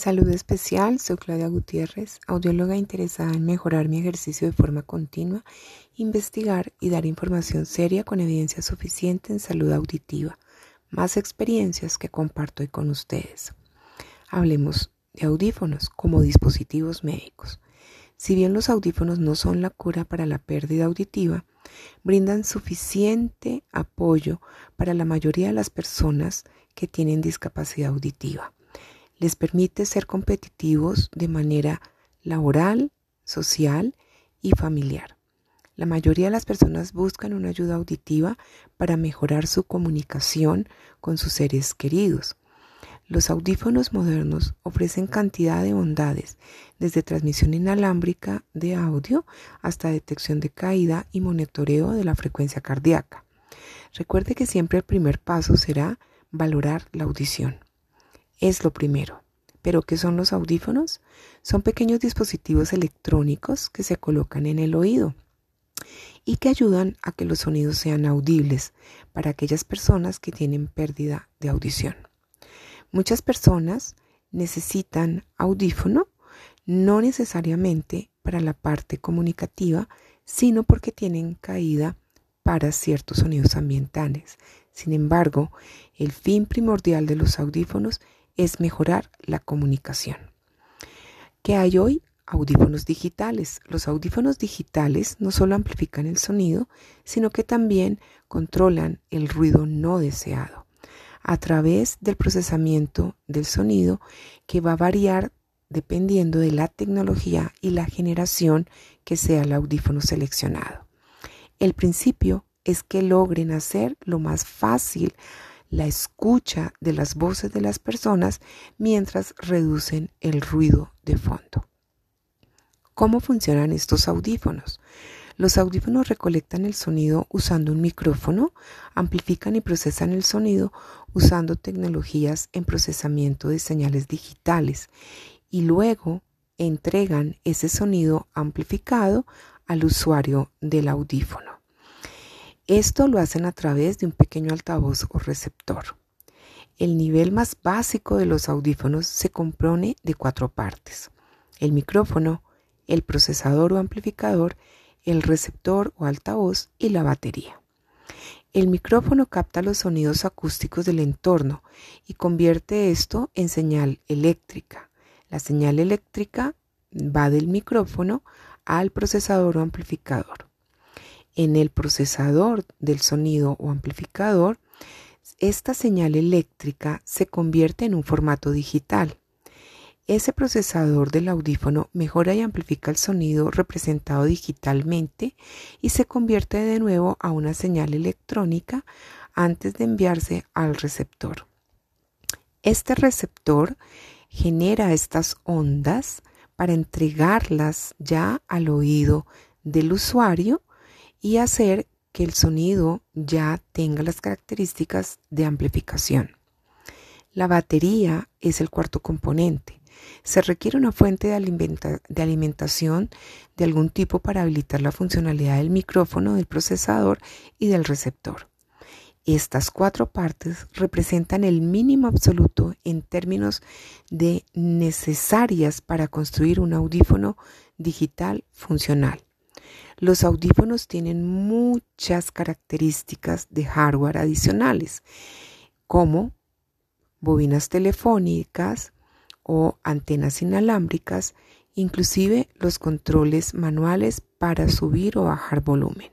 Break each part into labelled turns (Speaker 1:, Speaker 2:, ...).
Speaker 1: Salud especial, soy Claudia Gutiérrez, audióloga interesada en mejorar mi ejercicio de forma continua, investigar y dar información seria con evidencia suficiente en salud auditiva, más experiencias que comparto hoy con ustedes. Hablemos de audífonos como dispositivos médicos. Si bien los audífonos no son la cura para la pérdida auditiva, brindan suficiente apoyo para la mayoría de las personas que tienen discapacidad auditiva les permite ser competitivos de manera laboral, social y familiar. La mayoría de las personas buscan una ayuda auditiva para mejorar su comunicación con sus seres queridos. Los audífonos modernos ofrecen cantidad de bondades, desde transmisión inalámbrica de audio hasta detección de caída y monitoreo de la frecuencia cardíaca. Recuerde que siempre el primer paso será valorar la audición es lo primero. ¿Pero qué son los audífonos? Son pequeños dispositivos electrónicos que se colocan en el oído y que ayudan a que los sonidos sean audibles para aquellas personas que tienen pérdida de audición. Muchas personas necesitan audífono no necesariamente para la parte comunicativa, sino porque tienen caída para ciertos sonidos ambientales. Sin embargo, el fin primordial de los audífonos mejorar la comunicación. ¿Qué hay hoy? Audífonos digitales. Los audífonos digitales no solo amplifican el sonido, sino que también controlan el ruido no deseado a través del procesamiento del sonido que va a variar dependiendo de la tecnología y la generación que sea el audífono seleccionado. El principio es que logren hacer lo más fácil la escucha de las voces de las personas mientras reducen el ruido de fondo. ¿Cómo funcionan estos audífonos? Los audífonos recolectan el sonido usando un micrófono, amplifican y procesan el sonido usando tecnologías en procesamiento de señales digitales y luego entregan ese sonido amplificado al usuario del audífono. Esto lo hacen a través de un pequeño altavoz o receptor. El nivel más básico de los audífonos se compone de cuatro partes. El micrófono, el procesador o amplificador, el receptor o altavoz y la batería. El micrófono capta los sonidos acústicos del entorno y convierte esto en señal eléctrica. La señal eléctrica va del micrófono al procesador o amplificador en el procesador del sonido o amplificador, esta señal eléctrica se convierte en un formato digital. Ese procesador del audífono mejora y amplifica el sonido representado digitalmente y se convierte de nuevo a una señal electrónica antes de enviarse al receptor. Este receptor genera estas ondas para entregarlas ya al oído del usuario y hacer que el sonido ya tenga las características de amplificación. La batería es el cuarto componente. Se requiere una fuente de, alimentación de algún tipo para habilitar la funcionalidad del micrófono, del procesador y del receptor. Estas cuatro partes representan el mínimo absoluto en términos de necesarias para construir un audífono digital funcional. Los audífonos tienen muchas características de hardware adicionales, como bobinas telefónicas o antenas inalámbricas, inclusive los controles manuales para subir o bajar volumen.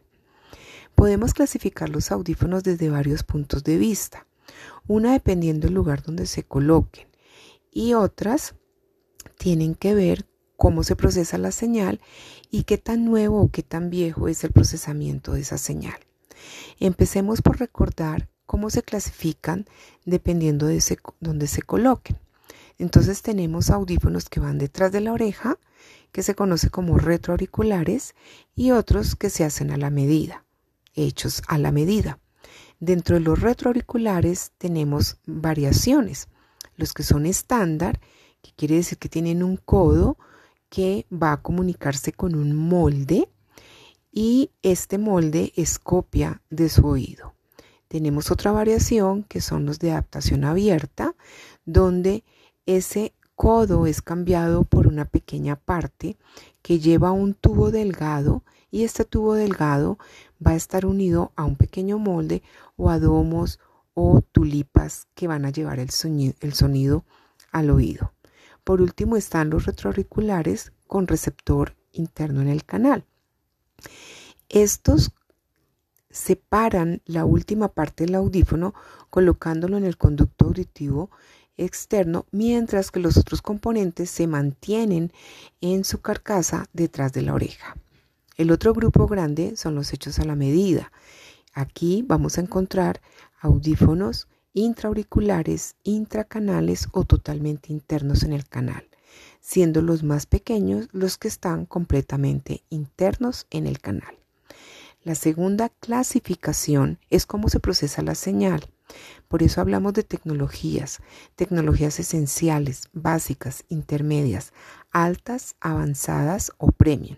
Speaker 1: Podemos clasificar los audífonos desde varios puntos de vista, una dependiendo del lugar donde se coloquen y otras tienen que ver cómo se procesa la señal y qué tan nuevo o qué tan viejo es el procesamiento de esa señal. Empecemos por recordar cómo se clasifican dependiendo de dónde se coloquen. Entonces tenemos audífonos que van detrás de la oreja, que se conoce como retroauriculares, y otros que se hacen a la medida, hechos a la medida. Dentro de los retroauriculares tenemos variaciones, los que son estándar, que quiere decir que tienen un codo que va a comunicarse con un molde y este molde es copia de su oído. Tenemos otra variación que son los de adaptación abierta, donde ese codo es cambiado por una pequeña parte que lleva un tubo delgado y este tubo delgado va a estar unido a un pequeño molde o a domos o tulipas que van a llevar el sonido, el sonido al oído. Por último están los retroauriculares con receptor interno en el canal. Estos separan la última parte del audífono colocándolo en el conducto auditivo externo, mientras que los otros componentes se mantienen en su carcasa detrás de la oreja. El otro grupo grande son los hechos a la medida. Aquí vamos a encontrar audífonos intraauriculares, intracanales o totalmente internos en el canal, siendo los más pequeños los que están completamente internos en el canal. La segunda clasificación es cómo se procesa la señal. Por eso hablamos de tecnologías, tecnologías esenciales, básicas, intermedias, altas, avanzadas o premium.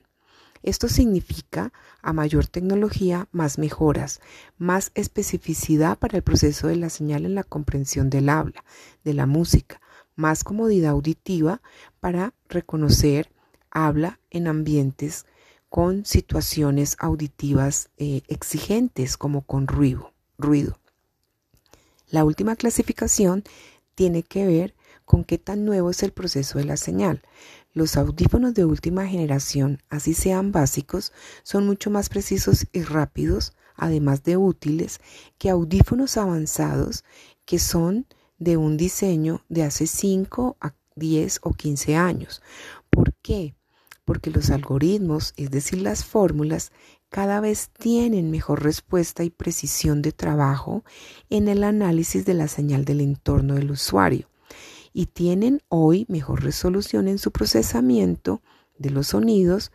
Speaker 1: Esto significa a mayor tecnología, más mejoras, más especificidad para el proceso de la señal en la comprensión del habla, de la música, más comodidad auditiva para reconocer habla en ambientes con situaciones auditivas eh, exigentes como con ruido, ruido. La última clasificación tiene que ver con qué tan nuevo es el proceso de la señal. Los audífonos de última generación, así sean básicos, son mucho más precisos y rápidos, además de útiles, que audífonos avanzados que son de un diseño de hace 5 a 10 o 15 años. ¿Por qué? Porque los algoritmos, es decir, las fórmulas, cada vez tienen mejor respuesta y precisión de trabajo en el análisis de la señal del entorno del usuario y tienen hoy mejor resolución en su procesamiento de los sonidos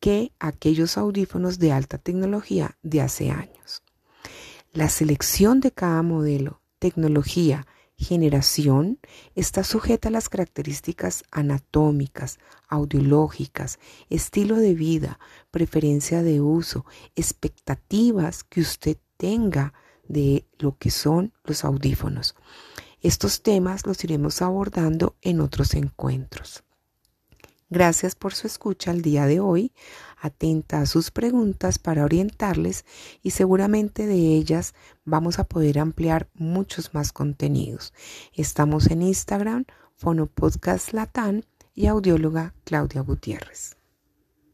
Speaker 1: que aquellos audífonos de alta tecnología de hace años. La selección de cada modelo, tecnología, generación está sujeta a las características anatómicas, audiológicas, estilo de vida, preferencia de uso, expectativas que usted tenga de lo que son los audífonos. Estos temas los iremos abordando en otros encuentros. Gracias por su escucha el día de hoy. Atenta a sus preguntas para orientarles y seguramente de ellas vamos a poder ampliar muchos más contenidos. Estamos en Instagram, Fonopodcast Latán y audióloga Claudia Gutiérrez.